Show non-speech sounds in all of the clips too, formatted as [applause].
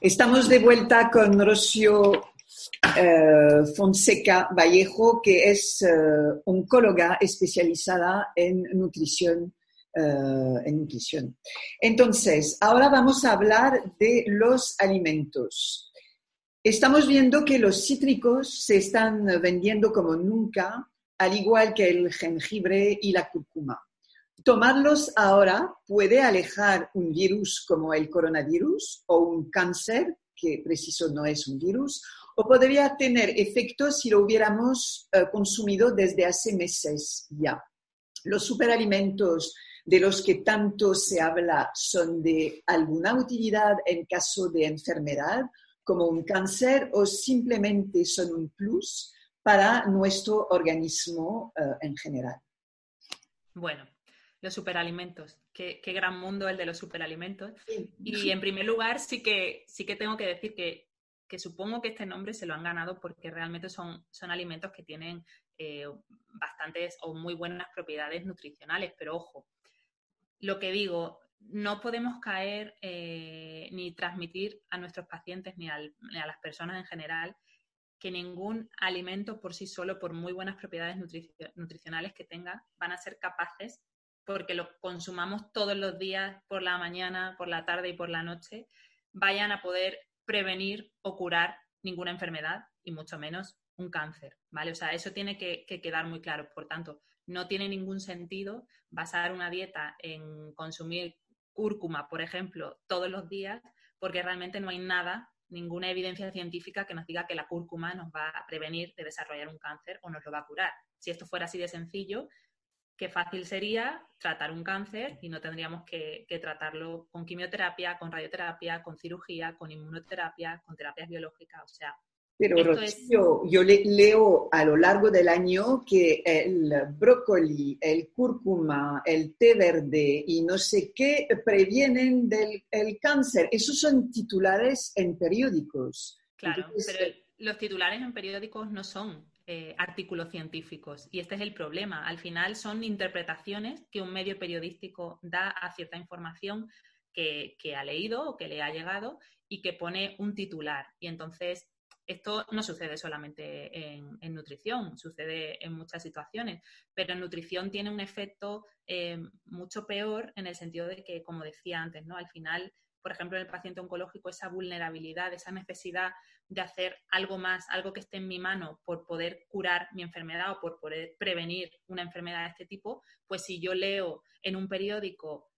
Estamos de vuelta con Rocío eh, Fonseca Vallejo, que es eh, oncóloga especializada eh, en nutrición. Entonces, ahora vamos a hablar de los alimentos. Estamos viendo que los cítricos se están vendiendo como nunca, al igual que el jengibre y la cúrcuma. Tomarlos ahora puede alejar un virus como el coronavirus o un cáncer, que preciso no es un virus, o podría tener efectos si lo hubiéramos eh, consumido desde hace meses ya. Los superalimentos de los que tanto se habla son de alguna utilidad en caso de enfermedad, como un cáncer, o simplemente son un plus para nuestro organismo eh, en general. Bueno, los superalimentos. Qué, gran mundo el de los superalimentos. Y [laughs] en primer lugar, sí que, sí que tengo que decir que, supongo que este nombre se lo han ganado porque realmente son, son alimentos que tienen eh, bastantes o muy buenas propiedades nutricionales. Pero ojo, lo que digo, no podemos caer eh, ni transmitir a nuestros pacientes ni, ni, a las personas en general que ningún alimento por sí solo, por muy buenas propiedades nutricionales que tenga, van a ser capaces porque lo consumamos todos los días, por la mañana, por la tarde y por la noche, vayan a poder prevenir o curar ninguna enfermedad y mucho menos un cáncer, ¿vale? O sea, eso tiene que, quedar muy claro. Por tanto, no tiene ningún sentido basar una dieta en consumir cúrcuma, por ejemplo, todos los días, porque realmente no hay nada, ninguna evidencia científica que nos diga que la cúrcuma nos va a prevenir de desarrollar un cáncer o nos lo va a curar. Si esto fuera así de sencillo, qué fácil sería tratar un cáncer y no tendríamos que, tratarlo con quimioterapia, con radioterapia, con cirugía, con inmunoterapia, con terapias biológicas. O sea, pero yo leo a lo largo del año que el brócoli, el cúrcuma, el té verde y no sé qué previenen del cáncer. Esos son titulares en periódicos. Claro, pero los titulares en periódicos no son eh, artículos científicos. Y este es el problema. Al final son interpretaciones que un medio periodístico da a cierta información que, ha leído o que le ha llegado y que pone un titular. Y entonces esto no sucede solamente en, nutrición, sucede en muchas situaciones, pero en nutrición tiene un efecto eh, mucho peor en el sentido de que, como decía antes, ¿no? Al final por ejemplo, en el paciente oncológico, esa vulnerabilidad, esa necesidad de hacer algo más, algo que esté en mi mano por poder curar mi enfermedad o por poder prevenir una enfermedad de este tipo, pues si yo leo en un periódico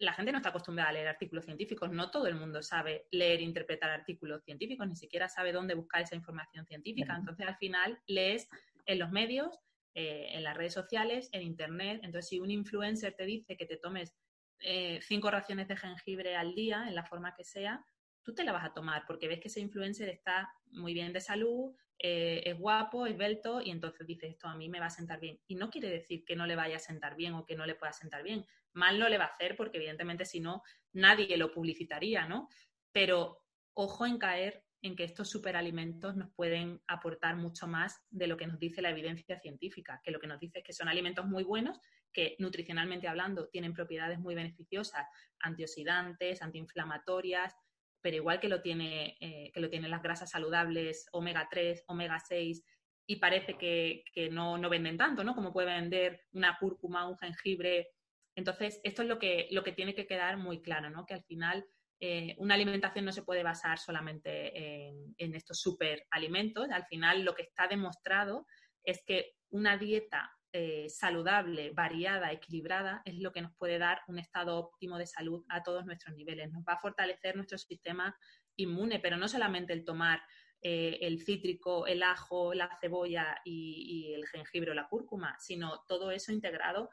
la gente no está acostumbrada a leer artículos científicos, no todo el mundo sabe leer e interpretar artículos científicos, ni siquiera sabe dónde buscar esa información científica. Entonces, al final, lees en los medios, eh, en las redes sociales, en Internet. Entonces, si un influencer te dice que te tomes eh, cinco raciones de jengibre al día, en la forma que sea, tú te la vas a tomar porque ves que ese influencer está muy bien de salud, eh, es guapo, es belto y entonces dices esto a mí me va a sentar bien. Y no quiere decir que no le vaya a sentar bien o que no le pueda sentar bien. Mal no le va a hacer porque evidentemente si no nadie lo publicitaría, ¿no? Pero ojo en caer en que estos superalimentos nos pueden aportar mucho más de lo que nos dice la evidencia científica, que lo que nos dice es que son alimentos muy buenos, que nutricionalmente hablando tienen propiedades muy beneficiosas, antioxidantes, antiinflamatorias, pero igual que lo, tiene, eh, que lo tienen las grasas saludables, omega 3, omega 6, y parece que, no, no, venden tanto, ¿no? Como puede vender una cúrcuma, un jengibre. Entonces, esto es lo que, lo que tiene que quedar muy claro, ¿no? Que al final eh, una alimentación no se puede basar solamente en, estos superalimentos. Al final, lo que está demostrado es que una dieta eh, saludable, variada, equilibrada, es lo que nos puede dar un estado óptimo de salud a todos nuestros niveles. Nos va a fortalecer nuestro sistema inmune, pero no solamente el tomar eh, el cítrico, el ajo, la cebolla y, el jengibre o la cúrcuma, sino todo eso integrado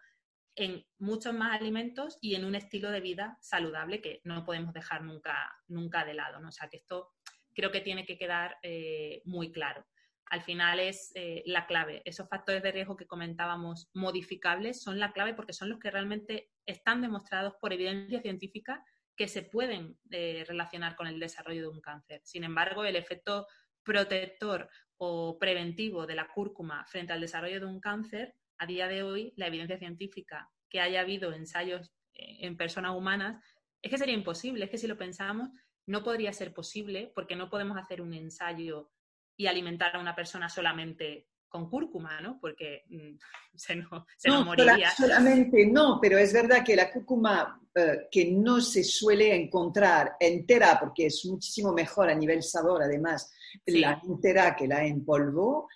en muchos más alimentos y en un estilo de vida saludable que no podemos dejar nunca, nunca de lado. ¿no? O sea que esto creo que tiene que quedar eh, muy claro. Al final es eh, la clave. Esos factores de riesgo que comentábamos modificables son la clave porque son los que realmente están demostrados por evidencia científica que se pueden eh, relacionar con el desarrollo de un cáncer. Sin embargo, el efecto protector o preventivo de la cúrcuma frente al desarrollo de un cáncer a día de hoy la evidencia científica que haya habido ensayos eh, en personas humanas, es que sería imposible, es que si lo pensamos, no podría ser posible porque no podemos hacer un ensayo y alimentar a una persona solamente con cúrcuma, ¿no? Porque mm, [laughs] se, no, se no, moriría. Solamente no, pero es verdad que la cúrcuma eh, que no se suele encontrar entera, porque es muchísimo mejor a nivel sabor, además, la entera que la en polvo,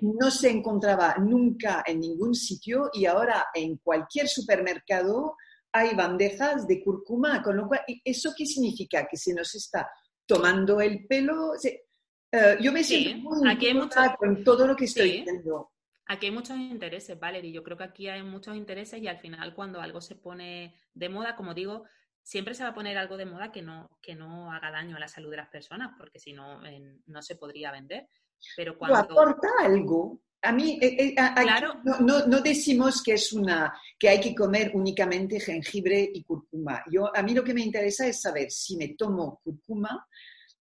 no se encontraba nunca en ningún sitio y ahora en cualquier supermercado hay bandejas de cúrcuma, con lo cual, ¿eso qué significa? Que se nos está tomando el pelo. Eh, yo me siento muy aquí con todo lo que estoy diciendo. Aquí hay muchos intereses, Valerie. Yo creo que aquí hay muchos intereses y al final cuando algo se pone de moda, como digo, siempre se va a poner algo de moda que no, que no haga daño a la salud de las personas, porque si no, no se podría vender. Pero cuando... aporta algo. A mí, eh, eh, no, no, decimos que, es una, que hay que comer únicamente jengibre y cúrcuma. Yo, a mí lo que me interesa es saber si me tomo cúrcuma,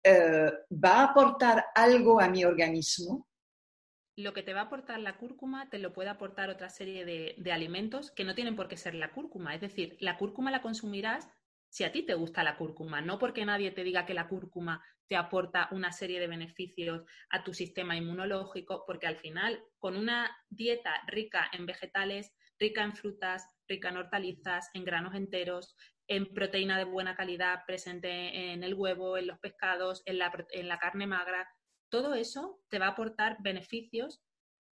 eh, ¿va a aportar algo a mi organismo? Lo que te va a aportar la cúrcuma te lo puede aportar otra serie de, de alimentos que no tienen por qué ser la cúrcuma. Es decir, la cúrcuma la consumirás si a ti te gusta la cúrcuma, no porque nadie te diga que la cúrcuma te aporta una serie de beneficios a tu sistema inmunológico, porque al final, con una dieta rica en vegetales, rica en frutas, rica en hortalizas, en granos enteros, en proteína de buena calidad presente en el huevo, en los pescados, en la, en la carne magra, todo eso te va a aportar beneficios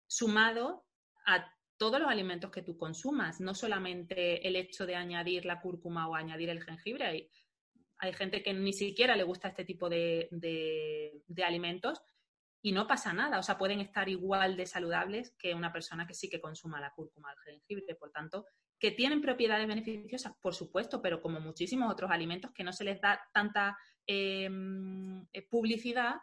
sumado a todos los alimentos que tú consumas, no solamente el hecho de añadir la cúrcuma o añadir el jengibre. Hay, hay gente que ni siquiera le gusta este tipo de, de, alimentos y no pasa nada. O sea, pueden estar igual de saludables que una persona que sí que consuma la cúrcuma o el jengibre. Por tanto, que tienen propiedades beneficiosas, por supuesto, pero como muchísimos otros alimentos que no se les da tanta em, eh, publicidad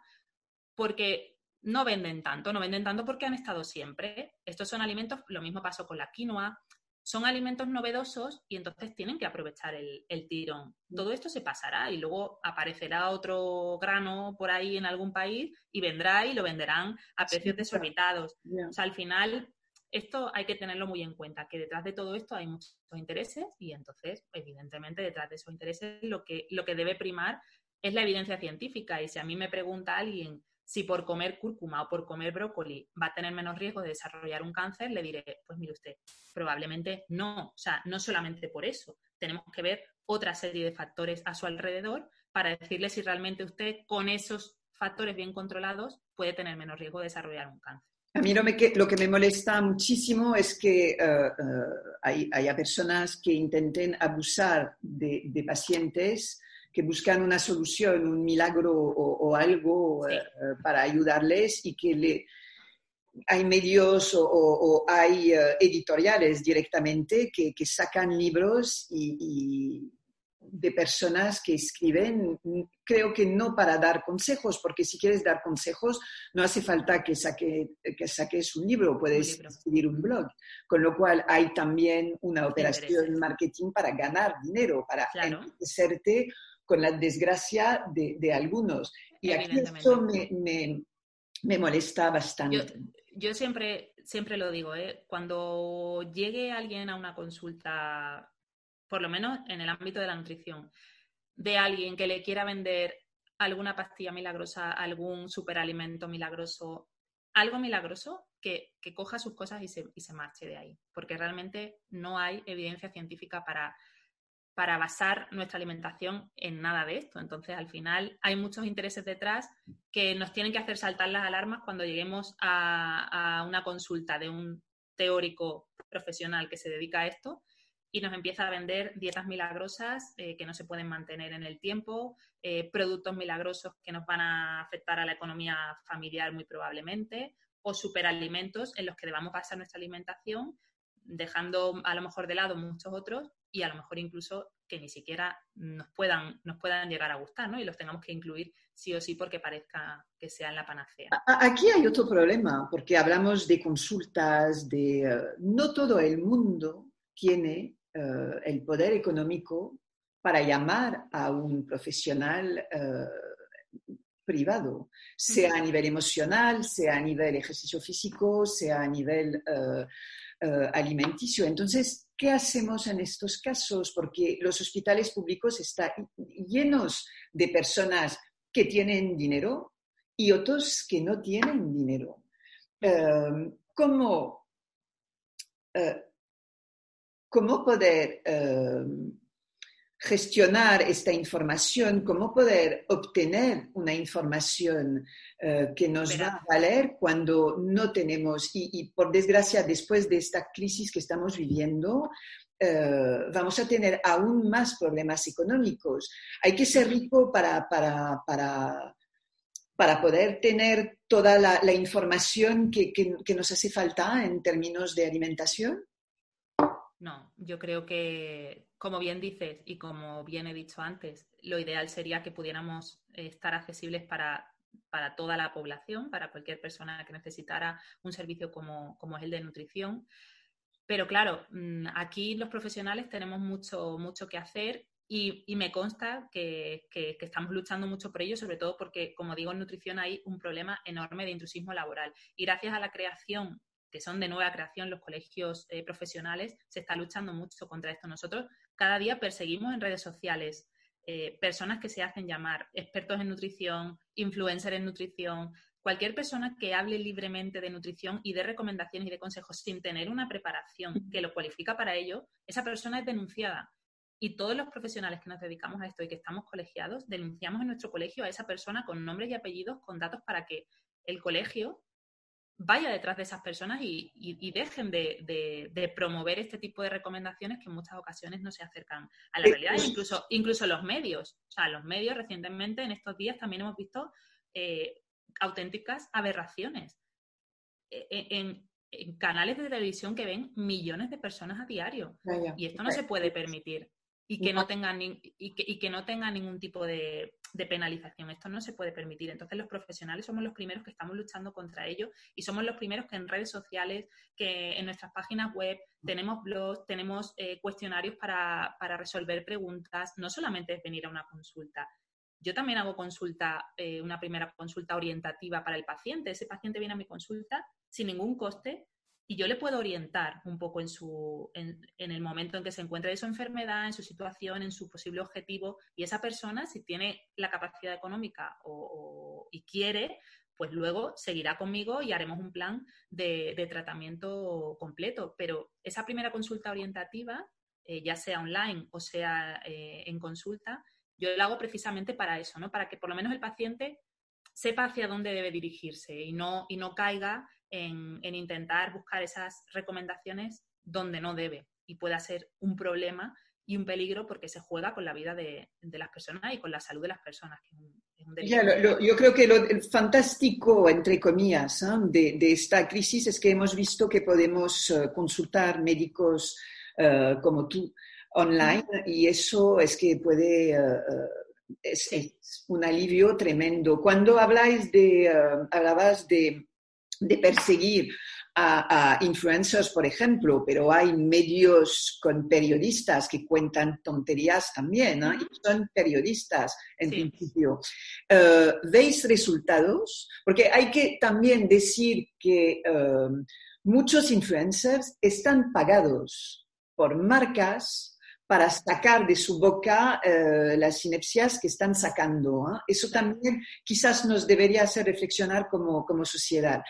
porque no venden tanto, no venden tanto porque han estado siempre. Estos son alimentos, lo mismo pasó con la quinoa, son alimentos novedosos y entonces tienen que aprovechar el, tirón. Todo esto se pasará y luego aparecerá otro grano por ahí en algún país y vendrá y lo venderán a precios desorbitados. O sea, al final, esto hay que tenerlo muy en cuenta, que detrás de todo esto hay muchos intereses y entonces, evidentemente, detrás de esos intereses lo que, lo que debe primar es la evidencia científica. Y si a mí me pregunta alguien si por comer cúrcuma o por comer brócoli va a tener menos riesgo de desarrollar un cáncer, le diré, pues mire usted, probablemente no. O sea, no solamente por eso. Tenemos que ver otra serie de factores a su alrededor para decirle si realmente usted con esos factores bien controlados puede tener menos riesgo de desarrollar un cáncer. A mí lo, que me molesta muchísimo es que eh, eh, hay, haya personas que intenten abusar de pacientes que buscan una solución, un milagro o, algo eh, para ayudarles y que le, hay medios o, hay editoriales directamente que, sacan libros y, de personas que escriben, creo que no para dar consejos, porque si quieres dar consejos no hace falta que, saque, que saques un libro, puedes escribir un blog. Con lo cual hay también una operación de marketing para ganar dinero, para claro con la desgracia de, algunos. Y aquí esto me, molesta bastante. Yo, siempre, siempre lo digo, ¿eh? cuando llegue alguien a una consulta, por lo menos en el ámbito de la nutrición, de alguien que le quiera vender alguna pastilla milagrosa, algún superalimento milagroso, algo milagroso, que, que coja sus cosas y se, y se marche de ahí, porque realmente no hay evidencia científica para para basar nuestra alimentación en nada de esto. Entonces, al final, hay muchos intereses detrás que nos tienen que hacer saltar las alarmas cuando lleguemos a, una consulta de un teórico profesional que se dedica a esto y nos empieza a vender dietas milagrosas eh, que no se pueden mantener en el tiempo, eh, productos milagrosos que nos van a afectar a la economía familiar muy probablemente, o superalimentos en los que debamos basar nuestra alimentación, dejando a lo mejor de lado muchos otros y a lo mejor incluso que ni siquiera nos puedan, nos puedan llegar a gustar, ¿no? Y los tengamos que incluir sí o sí porque parezca que sean la panacea. Aquí hay otro problema, porque hablamos de consultas, de... Eh, no todo el mundo tiene eh, el poder económico para llamar a un profesional eh, privado, sea a nivel emocional, sea a nivel ejercicio físico, sea a nivel alimenticio. Entonces, ¿Qué hacemos en estos casos? Porque los hospitales públicos están llenos de personas que tienen dinero y otros que no tienen dinero. Eh, ¿cómo, eh, ¿Cómo poder eh, gestionar esta información? ¿Cómo poder obtener una información que nos va a valer cuando no tenemos, y, por desgracia, después de esta crisis que estamos viviendo, vamos a tener aún más problemas económicos. Hay que ser rico para, para, para para poder tener toda la, información que, nos hace falta en términos de alimentación? No, yo creo que, como bien dices y como bien he dicho antes, lo ideal sería que pudiéramos estar accesibles para, toda la población, para cualquier persona que necesitara un servicio como, como es el de nutrición. Pero claro, mm, aquí los profesionales tenemos mucho, mucho que hacer y, me consta que, estamos luchando mucho por ello, sobre todo porque, como digo, en nutrición hay un problema enorme de intrusismo laboral. Y gracias a la creación, que son de nueva creación los colegios eh, profesionales, se está luchando mucho contra esto. Nosotros cada día perseguimos en redes sociales eh, personas que se hacen llamar expertos en nutrición, influencers en nutrición, cualquier persona que hable libremente de nutrición y de recomendaciones y de consejos sin tener una preparación que lo cualifica para ello, esa persona es denunciada. Y todos los profesionales que nos dedicamos a esto y que estamos colegiados, denunciamos en nuestro colegio a esa persona con nombres y apellidos, con datos para que el colegio vaya detrás de esas personas y, dejen de, promover este tipo de recomendaciones que en muchas ocasiones no se acercan a la realidad, incluso, incluso los medios. O sea, los medios recientemente, en estos días, también hemos visto eh, auténticas aberraciones. E, e, en, canales de televisión que ven millones de personas a diario. Y esto no se puede permitir y que no tengan y que, no tenga ningún tipo de, penalización. Esto no se puede permitir. Entonces los profesionales somos los primeros que estamos luchando contra ello y somos los primeros que en redes sociales, que en nuestras páginas web tenemos blogs, tenemos eh, cuestionarios para, resolver preguntas. No solamente es venir a una consulta. Yo también hago consulta, eh, una primera consulta orientativa para el paciente. Ese paciente viene a mi consulta sin ningún coste y yo le puedo orientar un poco en, su, en, el momento en que se encuentre de su enfermedad, en su situación, en su posible objetivo. Y esa persona, si tiene la capacidad económica o, y quiere, pues luego seguirá conmigo y haremos un plan de, tratamiento completo. Pero esa primera consulta orientativa, eh, ya sea online o sea eh, en consulta, yo la hago precisamente para eso, ¿no? Para que por lo menos el paciente sepa hacia dónde debe dirigirse y no, y no caiga en, intentar buscar esas recomendaciones donde no debe y pueda ser un problema y un peligro porque se juega con la vida de, las personas y con la salud de las personas. yo creo que lo fantástico, entre comillas, ¿eh? de, esta crisis es que hemos visto que podemos eh, consultar médicos eh, como tú online y eso es que puede... Es, un alivio tremendo. Cuando habláis de, hablabas de de perseguir a, influencers, por ejemplo, pero hay medios con periodistas que cuentan tonterías también, ¿no? y son periodistas en principio. Eh, ¿Veis resultados? Porque hay que también decir que eh, muchos influencers están pagados por marcas para sacar de su boca eh, las sinapsias que están sacando. Eso también quizás nos debería hacer reflexionar como, como sociedad.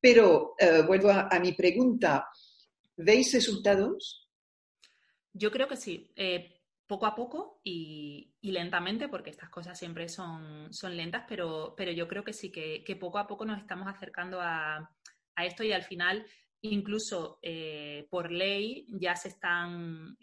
Pero eh, vuelvo a, mi pregunta, ¿veis resultados? Yo creo que sí. Eh, poco a poco y, lentamente, porque estas cosas siempre son, lentas, pero, pero yo creo que sí, que, poco a poco nos estamos acercando a, esto y al final, incluso eh, por ley, ya se están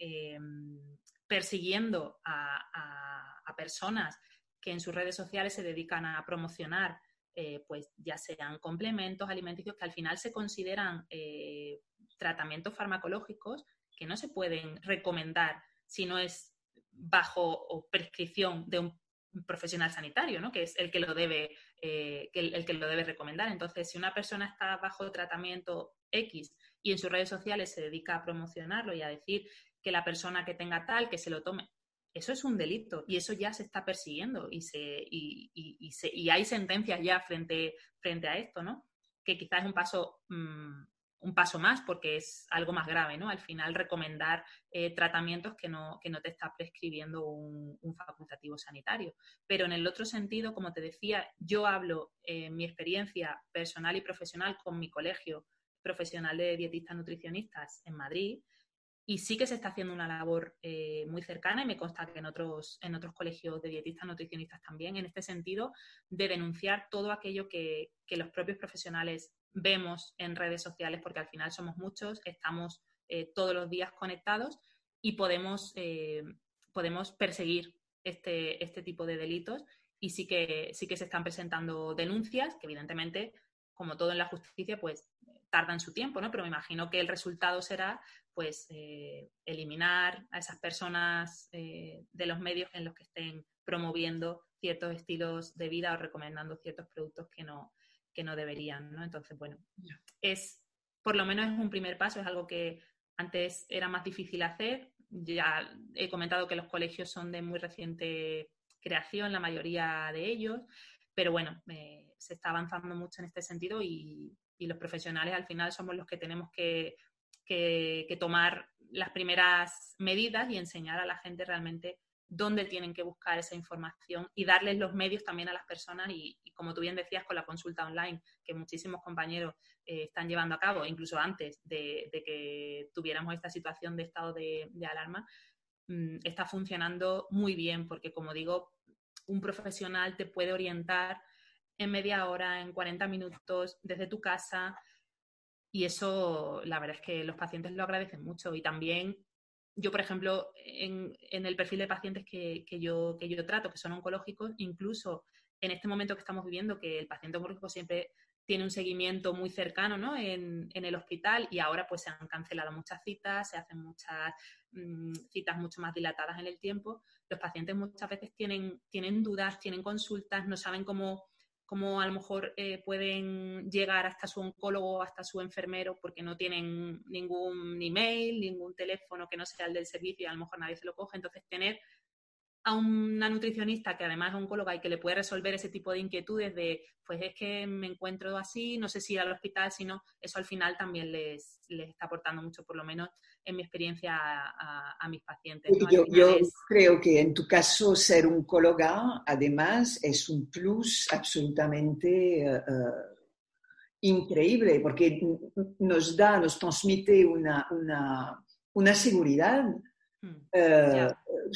persiguiendo a, a, personas que en sus redes sociales se dedican a promocionar eh, pues ya sean complementos alimenticios que al final se consideran eh, tratamientos farmacológicos que no se pueden recomendar si no es bajo prescripción de un profesional sanitario, ¿no? que es el que lo debe, eh, el, que lo debe recomendar. Entonces, si una persona está bajo tratamiento X y en sus redes sociales se dedica a promocionarlo y a decir que la persona que tenga tal, que se lo tome, eso es un delito y eso ya se está persiguiendo y, se, y, y, y hay sentencias ya frente, frente a esto, ¿no? Que quizás es un paso mm, un paso más porque es algo más grave, ¿no? Al final recomendar eh, tratamientos que no, que no te está prescribiendo un, facultativo sanitario. Pero en el otro sentido, como te decía, yo hablo en mi experiencia personal y profesional con mi colegio profesional de dietistas nutricionistas en Madrid y sí que se está haciendo una labor eh, muy cercana y me consta que en otros, en otros colegios de dietistas nutricionistas también, en este sentido, de denunciar todo aquello que, que los propios profesionales vemos en redes sociales, porque al final somos muchos, estamos eh, todos los días conectados y podemos, eh, podemos perseguir este, este tipo de delitos y sí que, sí que se están presentando denuncias que evidentemente, como todo en la justicia, pues tardan su tiempo, ¿no? Pero me imagino que el resultado será pues eh, eliminar a esas personas de los medios en los que estén promoviendo ciertos estilos de vida o recomendando ciertos productos que no, que no deberían, ¿no? Entonces, bueno, es, por lo menos es un primer paso, es algo que antes era más difícil hacer. Ya he comentado que los colegios son de muy reciente creación, la mayoría de ellos, pero bueno, eh, se está avanzando mucho en este sentido y, los profesionales al final somos los que tenemos que, tomar las primeras medidas y enseñar a la gente realmente dónde tienen que buscar esa información y darles los medios también a las personas y, como tú bien decías con la consulta online que muchísimos compañeros eh, están llevando a cabo, incluso antes de, que tuviéramos esta situación de estado de, alarma, mm, está funcionando muy bien porque como digo, un profesional te puede orientar en media hora, en 40 minutos, desde tu casa. Y eso, la verdad es que los pacientes lo agradecen mucho. Y también yo, por ejemplo, en, el perfil de pacientes que, yo, que yo trato, que son oncológicos, incluso en este momento que estamos viviendo, que el paciente oncológico siempre tiene un seguimiento muy cercano ¿no? en, el hospital y ahora pues se han cancelado muchas citas, se hacen muchas mm, citas mucho más dilatadas en el tiempo. Los pacientes muchas veces tienen, tienen dudas, tienen consultas, no saben cómo cómo a lo mejor eh, pueden llegar hasta su oncólogo, hasta su enfermero, porque no tienen ningún email, ningún teléfono que no sea el del servicio y a lo mejor nadie se lo coge. Entonces, tener a una nutricionista que además es oncóloga y que le puede resolver ese tipo de inquietudes de, pues es que me encuentro así, no sé si ir al hospital, sino eso al final también les, les está aportando mucho, por lo menos en mi experiencia a, mis pacientes. Yo, creo que en tu caso ser oncóloga además es un plus absolutamente eh, eh, increíble porque nos da, nos transmite una, una, una seguridad. Mm, eh,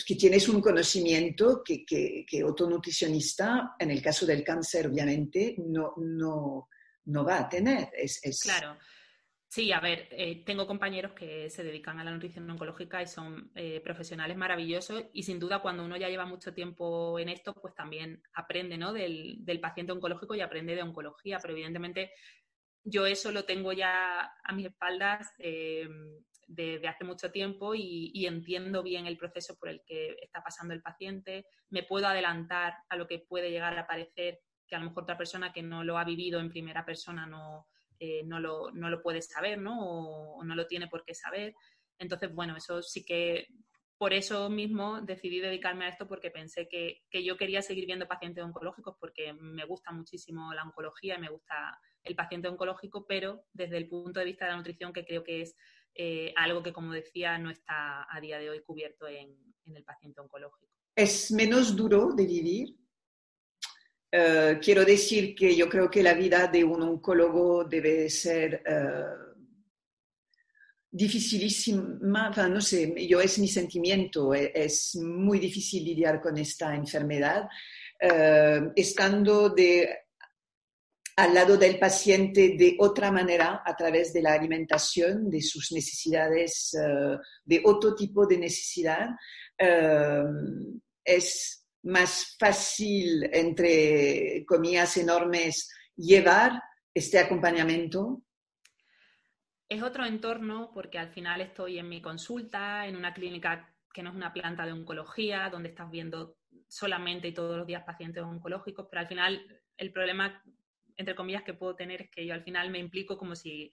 que tienes un conocimiento que, que, otro nutricionista, en el caso del cáncer, obviamente, no, no, no va a tener. Es, Claro. Sí, a ver, eh, tengo compañeros que se dedican a la nutrición oncológica y son eh, profesionales maravillosos y sin duda cuando uno ya lleva mucho tiempo en esto, pues también aprende ¿no? del, del paciente oncológico y aprende de oncología, pero evidentemente yo eso lo tengo ya a mis espaldas eh, de, hace mucho tiempo y, entiendo bien el proceso por el que está pasando el paciente, me puedo adelantar a lo que puede llegar a parecer que a lo mejor otra persona que no lo ha vivido en primera persona no, eh, no, lo, no, lo, puede saber, ¿no? O, no lo tiene por qué saber. Entonces, bueno, eso sí que por eso mismo decidí dedicarme a esto porque pensé que, que, yo quería seguir viendo pacientes oncológicos porque me gusta muchísimo la oncología y me gusta el paciente oncológico, pero desde el punto de vista de la nutrición que creo que es eh, algo que, como decía, no está a día de hoy cubierto en, el paciente oncológico. ¿Es menos duro de vivir? Eh, quiero decir que yo creo que la vida de un oncólogo debe ser uh, dificilísima, no sé, yo es mi sentimiento, e, es, muy difícil lidiar con esta enfermedad, estando de al lado del paciente de otra manera a través de la alimentación, de sus necesidades, eh, de otro tipo de necesidad. Eh, es más fácil, entre comillas enormes, llevar este acompañamiento. Es otro entorno porque al final estoy en mi consulta, en una clínica que no es una planta de oncología, donde estás viendo solamente y todos los días pacientes oncológicos, pero al final el problema entre comillas, que puedo tener es que yo al final me implico como si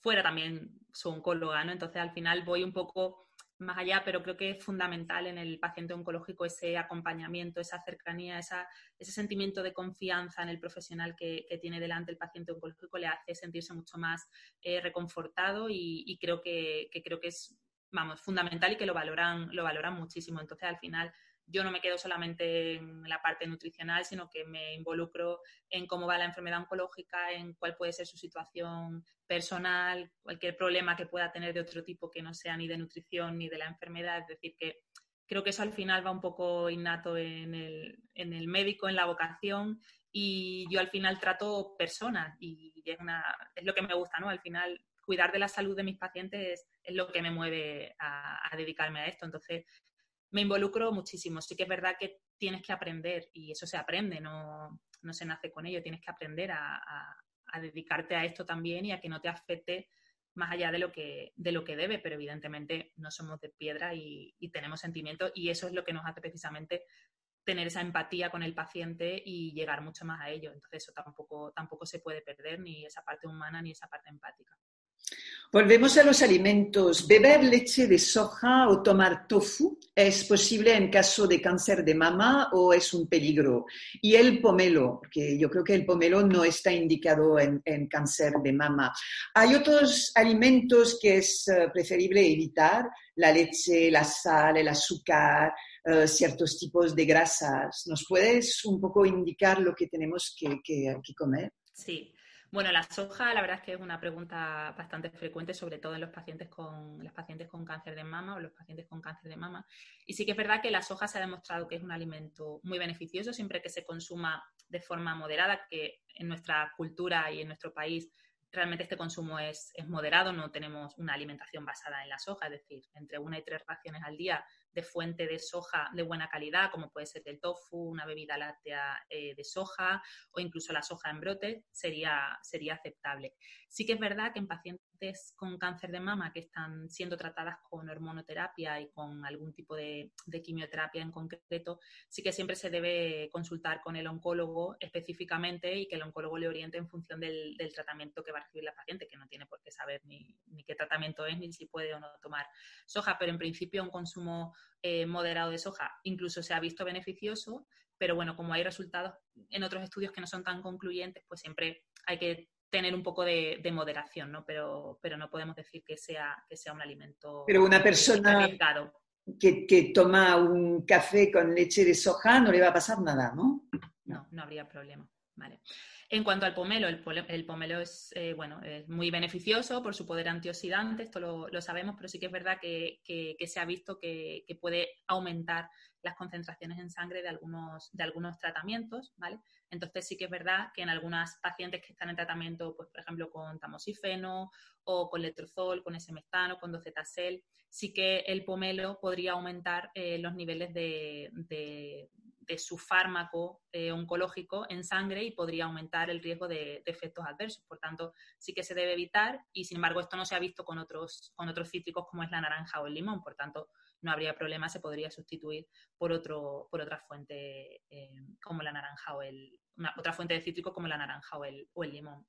fuera también su oncóloga, ¿no? Entonces al final voy un poco más allá, pero creo que es fundamental en el paciente oncológico ese acompañamiento, esa cercanía, ese sentimiento de confianza en el profesional que, tiene delante el paciente oncológico le hace sentirse mucho más eh, reconfortado y, creo que, que, creo que es vamos, fundamental y que lo valoran, lo valoran muchísimo. Entonces, al final, yo no me quedo solamente en la parte nutricional, sino que me involucro en cómo va la enfermedad oncológica, en cuál puede ser su situación personal, cualquier problema que pueda tener de otro tipo que no sea ni de nutrición ni de la enfermedad. Es decir, que creo que eso al final va un poco innato en el, en el médico, en la vocación, y yo al final trato personas y es, lo que me gusta, ¿no? Al final cuidar de la salud de mis pacientes es, lo que me mueve a, a, dedicarme a esto. Entonces, me involucro muchísimo. Sí que es verdad que tienes que aprender y eso se aprende, no, no se nace con ello, tienes que aprender a, dedicarte a esto también y a que no te afecte más allá de lo que, de lo que debe, pero evidentemente no somos de piedra y, y tenemos sentimientos y eso es lo que nos hace precisamente tener esa empatía con el paciente y llegar mucho más a ello. Entonces eso tampoco, tampoco se puede perder, ni esa parte humana ni esa parte empática. Volvemos a los alimentos. Beber leche de soja o tomar tofu es posible en caso de cáncer de mama o es un peligro. Y el pomelo, porque yo creo que el pomelo no está indicado en, cáncer de mama. Hay otros alimentos que es eh, preferible evitar, la leche, la sal, el azúcar, eh, ciertos tipos de grasas. ¿Nos puedes un poco indicar lo que tenemos que, que comer? Sí. Bueno, la soja, la verdad es que es una pregunta bastante frecuente, sobre todo en los pacientes con los pacientes con cáncer de mama o los pacientes con cáncer de mama. Y sí que es verdad que la soja se ha demostrado que es un alimento muy beneficioso siempre que se consuma de forma moderada, que en nuestra cultura y en nuestro país realmente este consumo es, es moderado, no tenemos una alimentación basada en la soja, es decir, entre una y tres raciones al día de fuente de soja de buena calidad, como puede ser el tofu, una bebida láctea eh, de soja o incluso la soja en brote, sería, sería aceptable. Sí que es verdad que en pacientes con cáncer de mama que están siendo tratadas con hormonoterapia y con algún tipo de, quimioterapia en concreto, sí que siempre se debe consultar con el oncólogo específicamente y que el oncólogo le oriente en función del, tratamiento que va a recibir la paciente, que no tiene por qué saber ni, qué tratamiento es ni si puede o no tomar soja, pero en principio un consumo eh, moderado de soja. Incluso se ha visto beneficioso, pero bueno, como hay resultados en otros estudios que no son tan concluyentes, pues siempre hay que tener un poco de, moderación, ¿no? Pero, pero no podemos decir que sea, que sea un alimento. Pero una persona que, que, toma un café con leche de soja no le va a pasar nada, ¿no? No, no habría problema. Vale. En cuanto al pomelo, el, pomelo es, eh, bueno, es muy beneficioso por su poder antioxidante, esto lo, sabemos, pero sí que es verdad que, se ha visto que, puede aumentar las concentraciones en sangre de algunos, de algunos tratamientos, ¿vale? Entonces sí que es verdad que en algunas pacientes que están en tratamiento, pues por ejemplo con tamoxifeno o con letrozol, con S-mestano, con docetacel, sí que el pomelo podría aumentar eh, los niveles de, de su fármaco eh, oncológico en sangre y podría aumentar el riesgo de, efectos adversos. Por tanto, sí que se debe evitar y, sin embargo, esto no se ha visto con otros, con otros cítricos como es la naranja o el limón. Por tanto, no habría problema, se podría sustituir por, otro, por otra fuente eh, como la naranja o el, otra fuente de cítrico como la naranja o el, o el limón.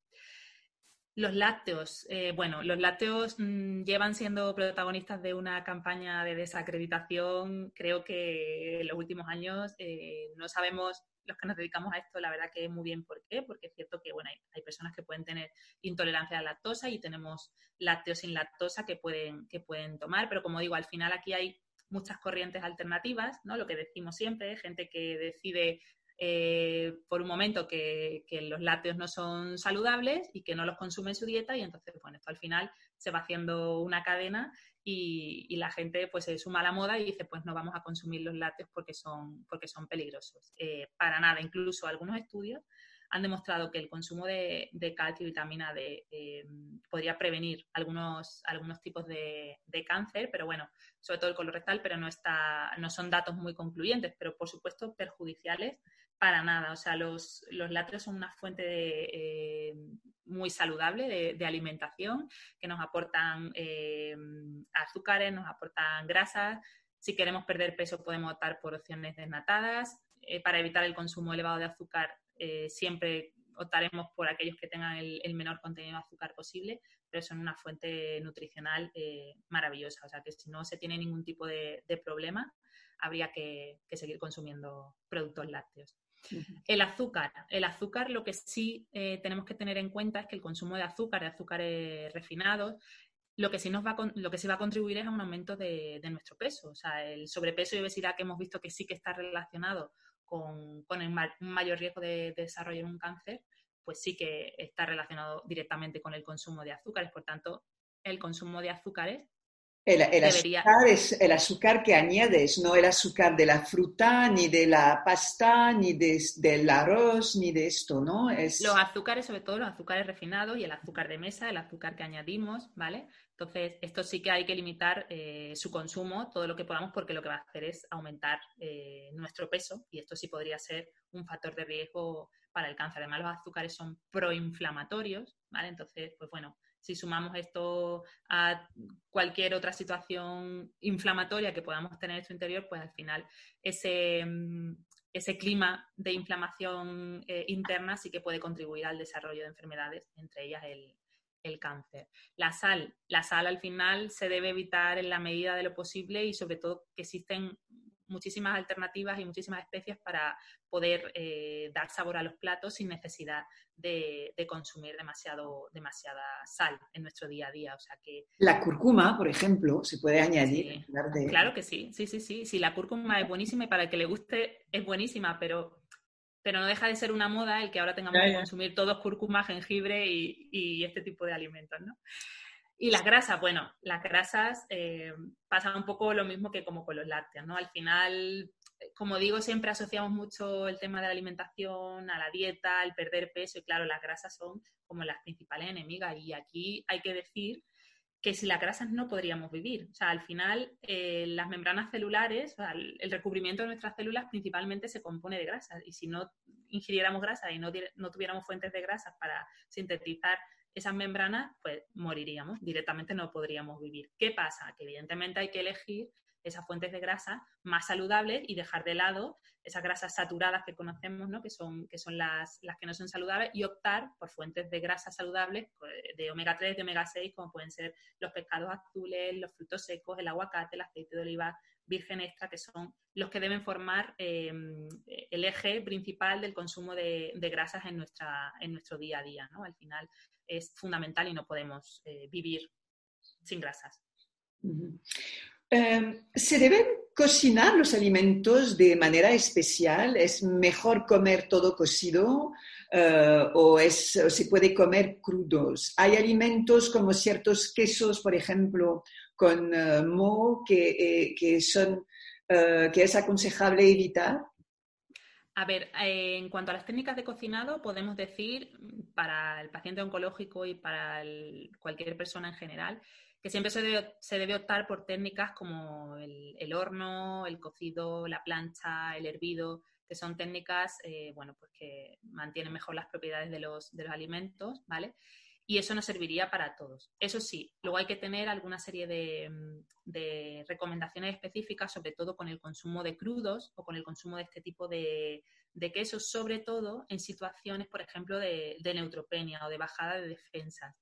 Los lácteos, eh, bueno, los lácteos mm, llevan siendo protagonistas de una campaña de desacreditación, creo que en los últimos años eh, no sabemos los que nos dedicamos a esto, la verdad que muy bien por qué, porque es cierto que bueno, hay, personas que pueden tener intolerancia a la lactosa y tenemos lácteos sin lactosa que pueden, que pueden tomar, pero como digo, al final aquí hay muchas corrientes alternativas, ¿no? Lo que decimos siempre, gente que decide eh, por un momento que, los lácteos no son saludables y que no los consume en su dieta y entonces, bueno, esto al final se va haciendo una cadena y, la gente pues se suma a la moda y dice, pues no vamos a consumir los lácteos porque son, porque son peligrosos. Eh, para nada, incluso algunos estudios han demostrado que el consumo de, calcio y vitamina D eh, podría prevenir algunos, algunos tipos de, de, cáncer, pero bueno, sobre todo el colorectal, pero no, está, no son datos muy concluyentes, pero por supuesto perjudiciales para nada. O sea, los, los lácteos son una fuente eh, muy saludable de, alimentación que nos aportan eh, azúcares, nos aportan grasas. Si queremos perder peso podemos optar por opciones desnatadas. Eh, para evitar el consumo elevado de azúcar siempre optaremos por aquellos que tengan el, menor contenido de azúcar posible, pero son una fuente nutricional maravillosa. O sea que si no se tiene ningún tipo de, problema, habría que, seguir consumiendo productos lácteos. El azúcar. El azúcar, lo que sí eh, tenemos que tener en cuenta es que el consumo de azúcar, de azúcares refinados, lo que sí nos va a, lo que sí va a contribuir es a un aumento de, nuestro peso. O sea, el sobrepeso y obesidad que hemos visto que sí que está relacionado con, un mayor riesgo de, de desarrollar un cáncer, pues sí que está relacionado directamente con el consumo de azúcares. Por tanto, el consumo de azúcares el, azúcar es el azúcar que añades, no el azúcar de la fruta, ni de la pasta, ni del arroz, ni de esto, ¿no? Es... Los azúcares, sobre todo los azúcares refinados y el azúcar de mesa, el azúcar que añadimos, ¿vale? Entonces, esto sí que hay que limitar eh, su consumo todo lo que podamos porque lo que va a hacer es aumentar eh, nuestro peso y esto sí podría ser un factor de riesgo para el cáncer. Además, los azúcares son proinflamatorios, ¿vale? Entonces, pues bueno, si sumamos esto a cualquier otra situación inflamatoria que podamos tener en su interior, pues al final ese, mm, ese clima de inflamación eh, interna sí que puede contribuir al desarrollo de enfermedades, entre ellas el, el cáncer. La sal, la sal al final se debe evitar en la medida de lo posible y sobre todo que existen muchísimas alternativas y muchísimas especies para poder eh, dar sabor a los platos sin necesidad de, consumir demasiado, demasiada sal en nuestro día a día. O sea que... La cúrcuma, por ejemplo, se puede añadir. Claro que sí, sí, sí, sí. Sí, la cúrcuma es buenísima y para el que le guste es buenísima, pero pero no deja de ser una moda el que ahora tengamos que consumir todos cúrcuma, jengibre y, y, este tipo de alimentos, ¿no? Y las grasas, bueno, las grasas eh, pasan un poco lo mismo que como con los lácteos, ¿no? Al final, como digo, siempre asociamos mucho el tema de la alimentación a la dieta, al perder peso, y claro, las grasas son como las principales enemigas. Y aquí hay que decir que sin las grasas no podríamos vivir. O sea, al final, eh, las membranas celulares, el, recubrimiento de nuestras células principalmente se compone de grasas. Y si no ingiriéramos grasa y no, no tuviéramos fuentes de grasas para sintetizar esas membranas, pues moriríamos, directamente no podríamos vivir. ¿Qué pasa? Que evidentemente hay que elegir esas fuentes de grasa más saludables y dejar de lado esas grasas saturadas que conocemos, ¿no? que son, que son las, las que no son saludables, y optar por fuentes de grasa saludables pues, de omega 3, de omega 6, como pueden ser los pescados azules, los frutos secos, el aguacate, el aceite de oliva virgen extra, que son los que deben formar em, el eje principal del consumo de, de, grasas en, nuestra, en nuestro día a día. ¿no? Al final, es fundamental y no podemos eh, vivir sin grasas. Em, ¿Se deben cocinar los alimentos de manera especial? ¿Es mejor comer todo cocido eh, o, es, se puede comer crudos? Hay alimentos como ciertos quesos, por ejemplo, con uh, moho que, que, son, que es aconsejable evitar. A ver, eh, en cuanto a las técnicas de cocinado, podemos decir para el paciente oncológico y para cualquier persona en general que siempre se debe, optar por técnicas como el, horno, el cocido, la plancha, el hervido, que son técnicas, eh, bueno, pues que mantienen mejor las propiedades de los, de los alimentos, ¿vale? Y eso nos serviría para todos. Eso sí, luego hay que tener alguna serie de, recomendaciones específicas, sobre todo con el consumo de crudos o con el consumo de este tipo de, quesos, sobre todo en situaciones, por ejemplo, de, neutropenia o de bajada de defensas.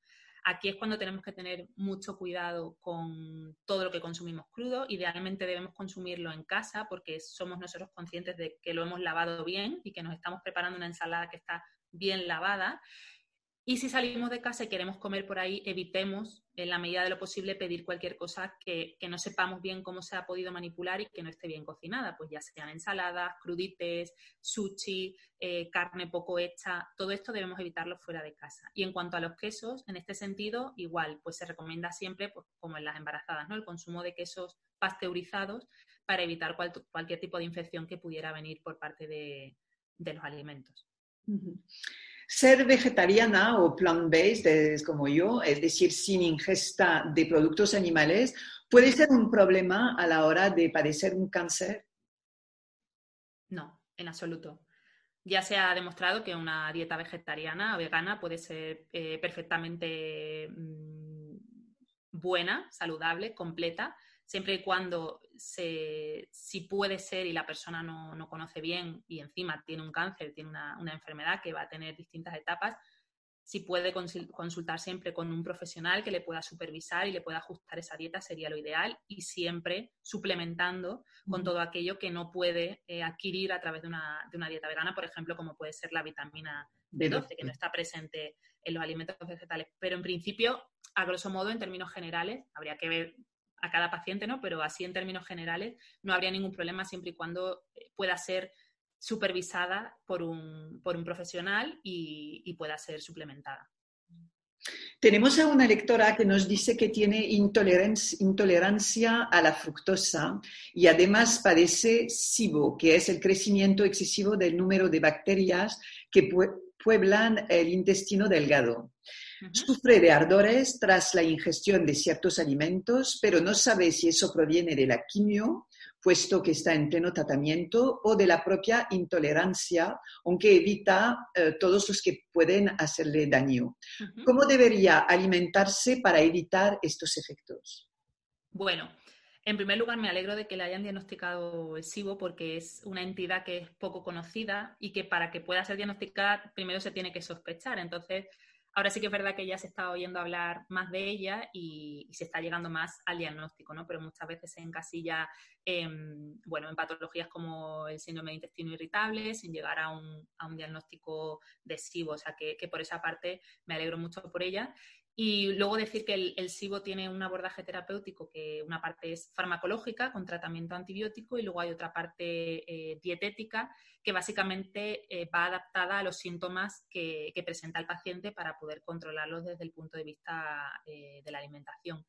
Aquí es cuando tenemos que tener mucho cuidado con todo lo que consumimos crudo. Idealmente debemos consumirlo en casa porque somos nosotros conscientes de que lo hemos lavado bien y que nos estamos preparando una ensalada que está bien lavada y si salimos de casa y queremos comer por ahí, evitemos, en la medida de lo posible, pedir cualquier cosa que, no sepamos bien cómo se ha podido manipular y que no esté bien cocinada, pues ya sean ensaladas, crudites, sushi, eh, carne poco hecha, todo esto debemos evitarlo fuera de casa. Y en cuanto a los quesos, en este sentido, igual, pues se recomienda siempre, pues, como en las embarazadas, ¿no? el consumo de quesos pasteurizados para evitar cualquier tipo de infección que pudiera venir por parte de, los alimentos ser vegetariana o plant-based, como yo, es decir, sin ingesta de productos animales, puede ser un problema a la hora de padecer un cáncer. No, en absoluto. Ya se ha demostrado que una dieta vegetariana o vegana puede ser eh, perfectamente mm, buena, saludable, completa, siempre y cuando se, si puede ser y la persona no, conoce bien y encima tiene un cáncer, tiene una, enfermedad que va a tener distintas etapas, si puede consultar siempre con un profesional que le pueda supervisar y le pueda ajustar esa dieta sería lo ideal y siempre suplementando con todo aquello que no puede eh, adquirir a través de una, de una, dieta vegana, por ejemplo, como puede ser la vitamina B12, que no está presente en los alimentos vegetales. Pero en principio, a grosso modo, en términos generales, habría que ver a cada paciente, ¿no? Pero así en términos generales no habría ningún problema siempre y cuando eh, pueda ser supervisada por un, por un profesional y, pueda ser suplementada. Tenemos a una lectora que nos dice que tiene intolerancia a la fructosa y además padece SIBO, que es el crecimiento excesivo del número de bacterias que pueblan el intestino delgado. Sufre de ardores tras la ingestión de ciertos alimentos, pero no sabe si eso proviene de la quimio puesto que está en pleno tratamiento, o de la propia intolerancia, aunque evita eh, todos los que pueden hacerle daño. ¿Cómo debería alimentarse para evitar estos efectos? Bueno, en primer lugar, me alegro de que le hayan diagnosticado SIBO porque es una entidad que es poco conocida y que para que pueda ser diagnosticada primero se tiene que sospechar. Entonces, Ahora sí que es verdad que ya se está oyendo hablar más de ella y, se está llegando más al diagnóstico, ¿no? Pero muchas veces se encasilla en, bueno, en patologías como el síndrome de intestino irritable, sin llegar a un, diagnóstico de SIBO. O sea que, por esa parte me alegro mucho por ella. Y luego decir que el, SIBO tiene un abordaje terapéutico que una parte es farmacológica con tratamiento antibiótico y luego hay otra parte eh, dietética que básicamente eh, va adaptada a los síntomas que, presenta el paciente para poder controlarlos desde el punto de vista eh, de la alimentación.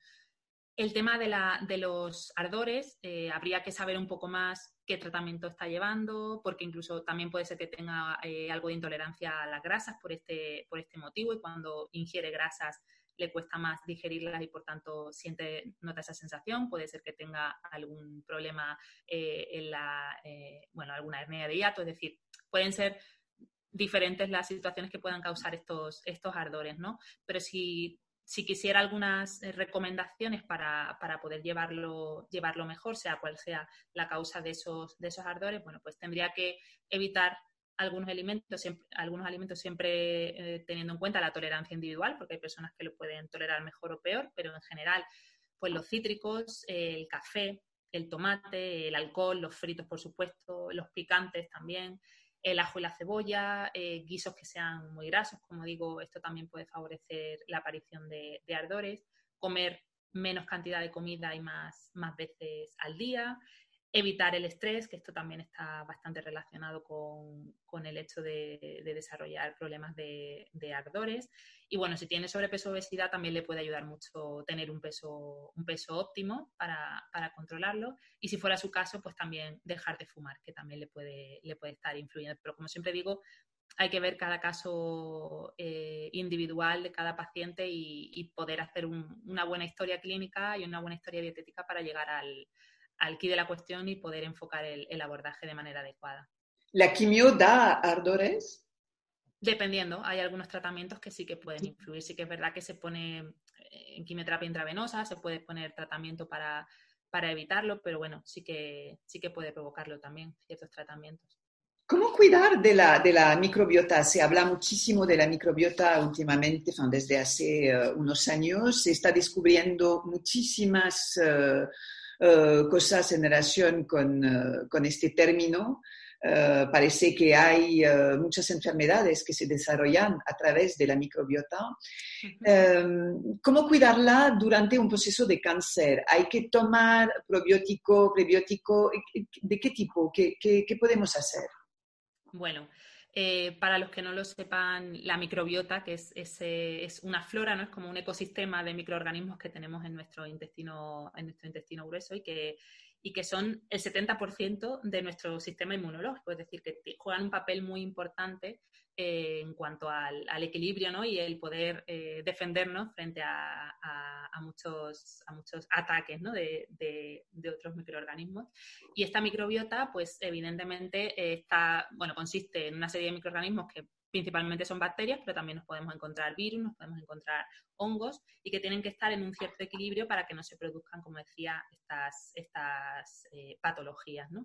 El tema de, los ardores, habría que saber un poco más qué tratamiento está llevando, porque incluso también puede ser que tenga algo de intolerancia a las grasas por este, por este motivo y cuando ingiere grasas le cuesta más digerirlas y por tanto siente, nota esa sensación. Puede ser que tenga algún problema eh, en la, eh, bueno, alguna hernia de hiato, es decir, pueden ser diferentes las situaciones que puedan causar estos, estos ardores, ¿no? Pero si, si quisiera algunas eh, recomendaciones para, para, poder llevarlo, llevarlo mejor, sea cual sea la causa de esos, de esos ardores, bueno, pues tendría que evitar algunos alimentos, siempre, algunos alimentos siempre eh, teniendo en cuenta la tolerancia individual, porque hay personas que lo pueden tolerar mejor o peor, pero en general, pues los cítricos, el café, el tomate, el alcohol, los fritos, por supuesto, los picantes también, el ajo y la cebolla, eh, guisos que sean muy grasos, como digo, esto también puede favorecer la aparición de, de ardores, comer menos cantidad de comida y más, más veces al día, evitar el estrés, que esto también está bastante relacionado con, el hecho de, desarrollar problemas de, ardores. Y bueno, si tiene sobrepeso o obesidad, también le puede ayudar mucho tener un peso, un peso óptimo para, controlarlo. Y si fuera su caso, pues también dejar de fumar, que también le puede, le puede estar influyendo. Pero como siempre digo, hay que ver cada caso eh, individual de cada paciente y, poder hacer una buena historia clínica y una buena historia dietética para llegar al, al de la cuestión y poder enfocar el, abordaje de manera adecuada. ¿La quimio da ardores? Dependiendo, hay algunos tratamientos que sí que pueden influir. Sí que es verdad que se pone eh, en quimioterapia intravenosa, se puede poner tratamiento para, evitarlo, pero bueno, sí que, sí que puede provocarlo también, ciertos tratamientos. ¿Cómo cuidar de la, de la microbiota? Se habla muchísimo de la microbiota últimamente, desde hace eh, unos años. Se está descubriendo muchísimas eh, eh, cosas en relación con, eh, con este término. Eh, parece que hay muchas enfermedades que se desarrollan a través de la microbiota. ¿Cómo cuidarla durante un proceso de cáncer? ¿Hay que tomar probiótico, prebiótico? ¿De qué tipo? ¿Qué, qué, qué podemos hacer? Bueno, eh, para los que no lo sepan, la microbiota, que es, es, una flora, ¿no? es como un ecosistema de microorganismos que tenemos en nuestro intestino, en nuestro intestino grueso y que, y que son el 70% de nuestro sistema inmunológico, es decir, que juegan un papel muy importante eh, en cuanto al, equilibrio ¿no? y el poder eh, defendernos frente a, muchos, a muchos ataques ¿no? de, otros microorganismos. Y esta microbiota, pues evidentemente eh, está, bueno, consiste en una serie de microorganismos que principalmente son bacterias, pero también nos podemos encontrar virus, nos podemos encontrar hongos y que tienen que estar en un cierto equilibrio para que no se produzcan, como decía, estas, estas patologías. ¿no?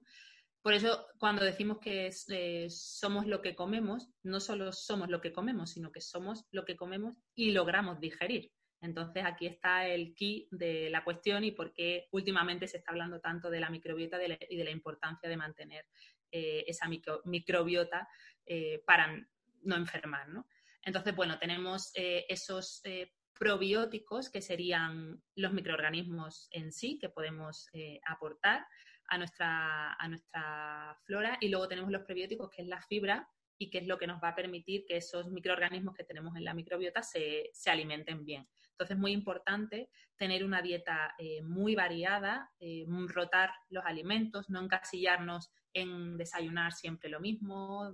Por eso, cuando decimos que eh, somos lo que comemos, no solo somos lo que comemos, sino que somos lo que comemos y logramos digerir. Entonces, aquí está el key de la cuestión y por qué últimamente se está hablando tanto de la microbiota y de la importancia de mantener eh, esa microbiota eh, para no enfermar. Entonces, bueno, tenemos esos probióticos que serían los microorganismos en sí que podemos aportar a nuestra, a nuestra flora y luego tenemos los prebióticos, que es la fibra y que es lo que nos va a permitir que esos microorganismos que tenemos en la microbiota se, alimenten bien. Entonces es muy importante tener una dieta eh, muy variada, eh, rotar los alimentos, no encasillarnos en desayunar siempre lo mismo,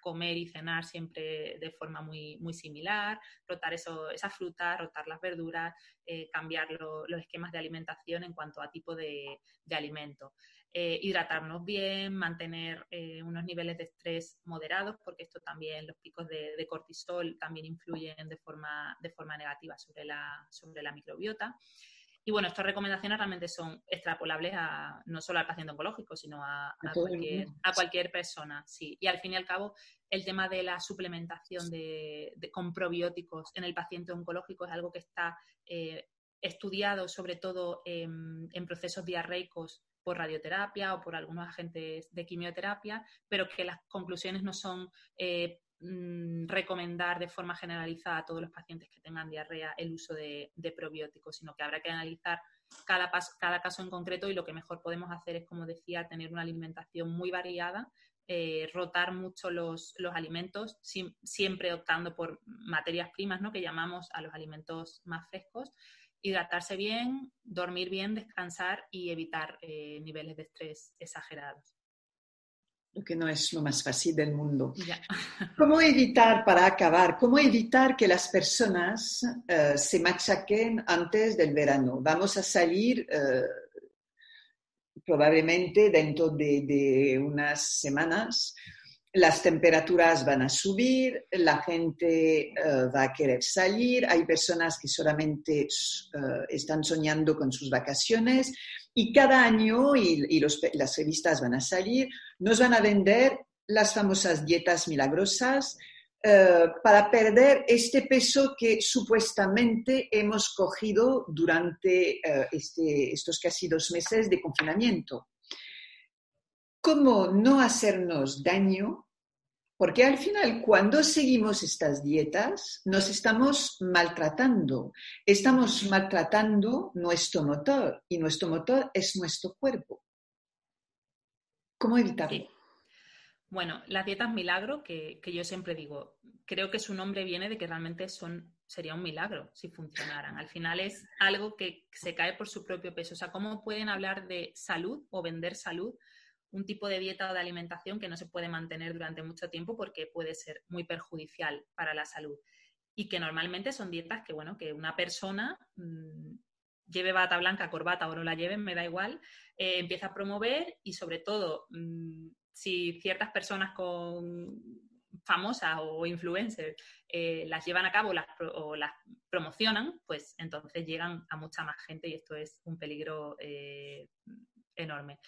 comer y cenar siempre de forma muy, muy similar, rotar eso, esa fruta, rotar las verduras, eh, cambiar los esquemas de alimentación en cuanto a tipo de, alimento. Eh, hidratarnos bien, mantener eh, unos niveles de estrés moderados, porque esto también, los picos de, de, cortisol también influyen de forma, de forma negativa sobre la, sobre la microbiota. Y bueno, estas recomendaciones realmente son extrapolables a, no solo al paciente oncológico, sino a, cualquier, persona. Sí. Y al fin y al cabo, el tema de la suplementación de, con probióticos en el paciente oncológico es algo que está eh, estudiado sobre todo en, procesos diarreicos por radioterapia o por algunos agentes de quimioterapia, pero que las conclusiones no son eh, Mm, recomendar de forma generalizada a todos los pacientes que tengan diarrea el uso de, probióticos, sino que habrá que analizar cada, cada, caso en concreto y lo que mejor podemos hacer es, como decía, tener una alimentación muy variada, eh, rotar mucho los, alimentos, siempre optando por materias primas, ¿no? que llamamos a los alimentos más frescos, hidratarse bien, dormir bien, descansar y evitar eh, niveles de estrés exagerados lo que no es lo más fácil del mundo. [laughs] ¿Cómo evitar, para acabar, cómo evitar que las personas eh, se machaquen antes del verano? Vamos a salir eh, probablemente dentro de, unas semanas. Las temperaturas van a subir, la gente eh, va a querer salir, hay personas que solamente están soñando con sus vacaciones, y cada año, y, las revistas van a salir, nos van a vender las famosas dietas milagrosas eh, para perder este peso que supuestamente hemos cogido durante eh, este, estos casi dos meses de confinamiento. ¿Cómo no hacernos daño porque al final, cuando seguimos estas dietas, nos estamos maltratando. Estamos maltratando nuestro motor y nuestro motor es nuestro cuerpo. ¿Cómo evitarlo? Bueno, las dietas milagro, que, yo siempre digo, creo que su nombre viene de que realmente son, sería un milagro si funcionaran. Al final es algo que se cae por su propio peso. O sea, ¿cómo pueden hablar de salud o vender salud un tipo de dieta o de alimentación que no se puede mantener durante mucho tiempo porque puede ser muy perjudicial para la salud. Y que normalmente son dietas que, bueno, que una persona mm, lleve bata blanca, corbata o no la lleven, me da igual, eh, empieza a promover y sobre todo mm, si ciertas personas con famosas o influencers eh, las llevan a cabo o las promocionan, pues entonces llegan a mucha más gente y esto es un peligro eh, enorme.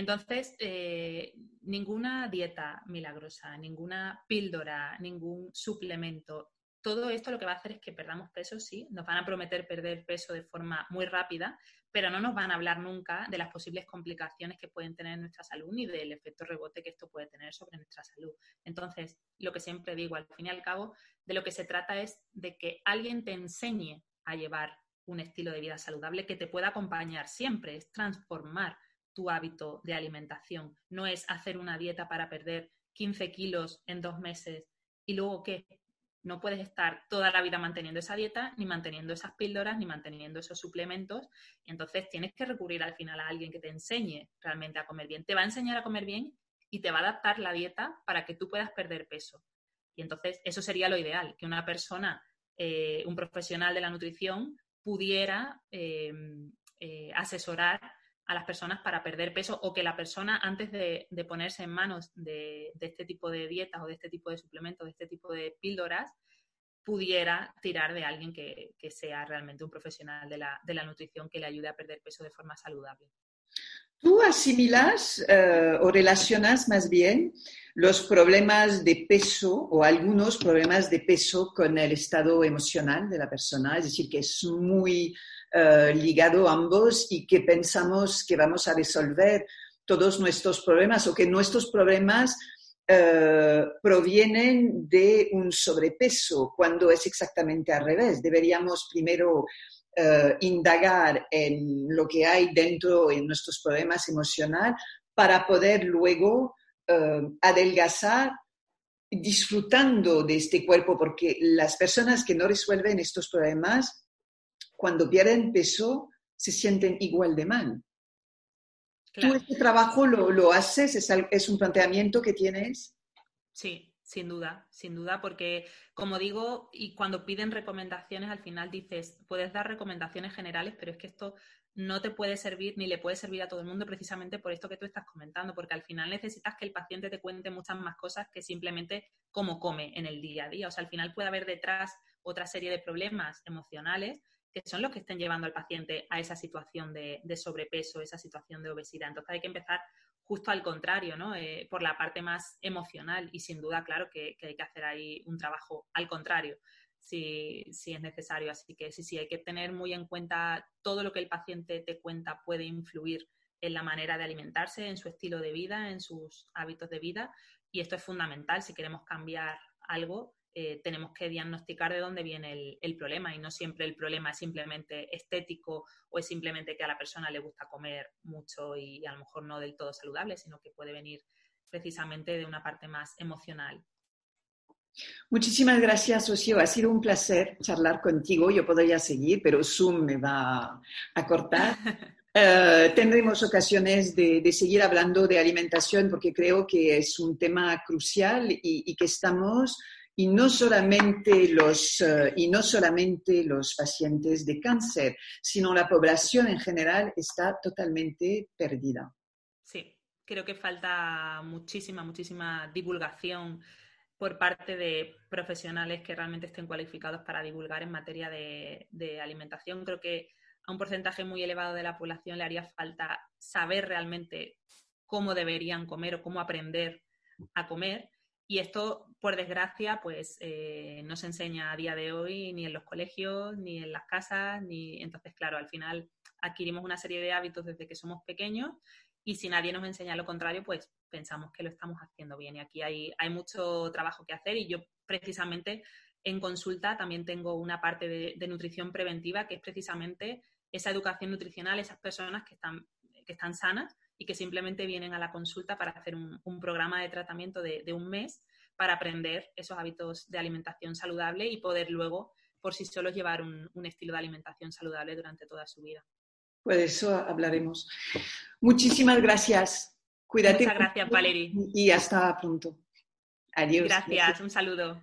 Entonces, eh, ninguna dieta milagrosa, ninguna píldora, ningún suplemento, todo esto lo que va a hacer es que perdamos peso, sí, nos van a prometer perder peso de forma muy rápida, pero no nos van a hablar nunca de las posibles complicaciones que pueden tener en nuestra salud ni del efecto rebote que esto puede tener sobre nuestra salud. Entonces, lo que siempre digo, al fin y al cabo, de lo que se trata es de que alguien te enseñe a llevar un estilo de vida saludable que te pueda acompañar siempre, es transformar tu hábito de alimentación. No es hacer una dieta para perder 15 kilos en dos meses y luego qué. No puedes estar toda la vida manteniendo esa dieta, ni manteniendo esas píldoras, ni manteniendo esos suplementos. Entonces tienes que recurrir al final a alguien que te enseñe realmente a comer bien. Te va a enseñar a comer bien y te va a adaptar la dieta para que tú puedas perder peso. Y entonces eso sería lo ideal, que una persona, eh, un profesional de la nutrición, pudiera eh, eh, asesorar a las personas para perder peso o que la persona antes de, ponerse en manos de, este tipo de dietas o de este tipo de suplementos, de este tipo de píldoras, pudiera tirar de alguien que, sea realmente un profesional de la, nutrición que le ayude a perder peso de forma saludable. ¿Tú asimilas eh, o relacionas más bien los problemas de peso o algunos problemas de peso con el estado emocional de la persona? Es decir, que es muy eh, ligado ambos y que pensamos que vamos a resolver todos nuestros problemas o que nuestros problemas eh, provienen de un sobrepeso, cuando es exactamente al revés. Deberíamos primero eh, indagar en lo que hay dentro en nuestros problemas emocionales para poder luego eh, adelgazar disfrutando de este cuerpo, porque las personas que no resuelven estos problemas, cuando pierden peso, se sienten igual de mal. ¿Tú este trabajo lo, lo haces? ¿Es, ¿Es, un planteamiento que tienes? Sí, sin duda, sin duda, porque como digo, y cuando piden recomendaciones, al final dices, puedes dar recomendaciones generales, pero es que esto no te puede servir ni le puede servir a todo el mundo precisamente por esto que tú estás comentando, porque al final necesitas que el paciente te cuente muchas más cosas que simplemente cómo come en el día a día. O sea, al final puede haber detrás otra serie de problemas emocionales que son los que estén llevando al paciente a esa situación de, sobrepeso, esa situación de obesidad. Entonces hay que empezar justo al contrario, ¿no? Eh, por la parte más emocional y sin duda, claro, que, hay que hacer ahí un trabajo al contrario. Si, si, es necesario. Así que sí, sí, hay que tener muy en cuenta todo lo que el paciente te cuenta puede influir en la manera de alimentarse, en su estilo de vida, en sus hábitos de vida. Y esto es fundamental si queremos cambiar algo, eh, tenemos que diagnosticar de dónde viene el, problema y no siempre el problema es simplemente estético o es simplemente que a la persona le gusta comer mucho y, a lo mejor no del todo saludable, sino que puede venir precisamente de una parte más emocional. Muchísimas gracias, Ocio. Ha sido un placer charlar contigo. Yo podría seguir, pero Zoom me va a cortar. [laughs] Eh, tendremos ocasiones de, seguir hablando de alimentación porque creo que es un tema crucial y que estamos y no solamente los, eh, y no solamente los pacientes de cáncer, sino la población en general está totalmente perdida. Sí, creo que falta muchísima, muchísima divulgación por parte de profesionales que realmente estén cualificados para divulgar en materia de, de alimentación. Creo que a un porcentaje muy elevado de la población le haría falta saber realmente cómo deberían comer o cómo aprender a comer y esto, por desgracia, pues eh, no se enseña a día de hoy ni en los colegios, ni en las casas, ni entonces, claro, al final adquirimos una serie de hábitos desde que somos pequeños y si nadie nos enseña lo contrario, pues pensamos que lo estamos haciendo bien. Y aquí hay, hay mucho trabajo que hacer y yo precisamente en consulta también tengo una parte de, de nutrición preventiva que es precisamente esa educación nutricional, esas personas que están, que están sanas y que simplemente vienen a la consulta para hacer un, programa de tratamiento de, un mes para aprender esos hábitos de alimentación saludable y poder luego por sí solos llevar un, estilo de alimentación saludable durante toda su vida. Pues eso hablaremos. Muchísimas gracias. Cuídate. Muchas gracias, Valerie. Y hasta pronto. Adiós. gracias. un saludo.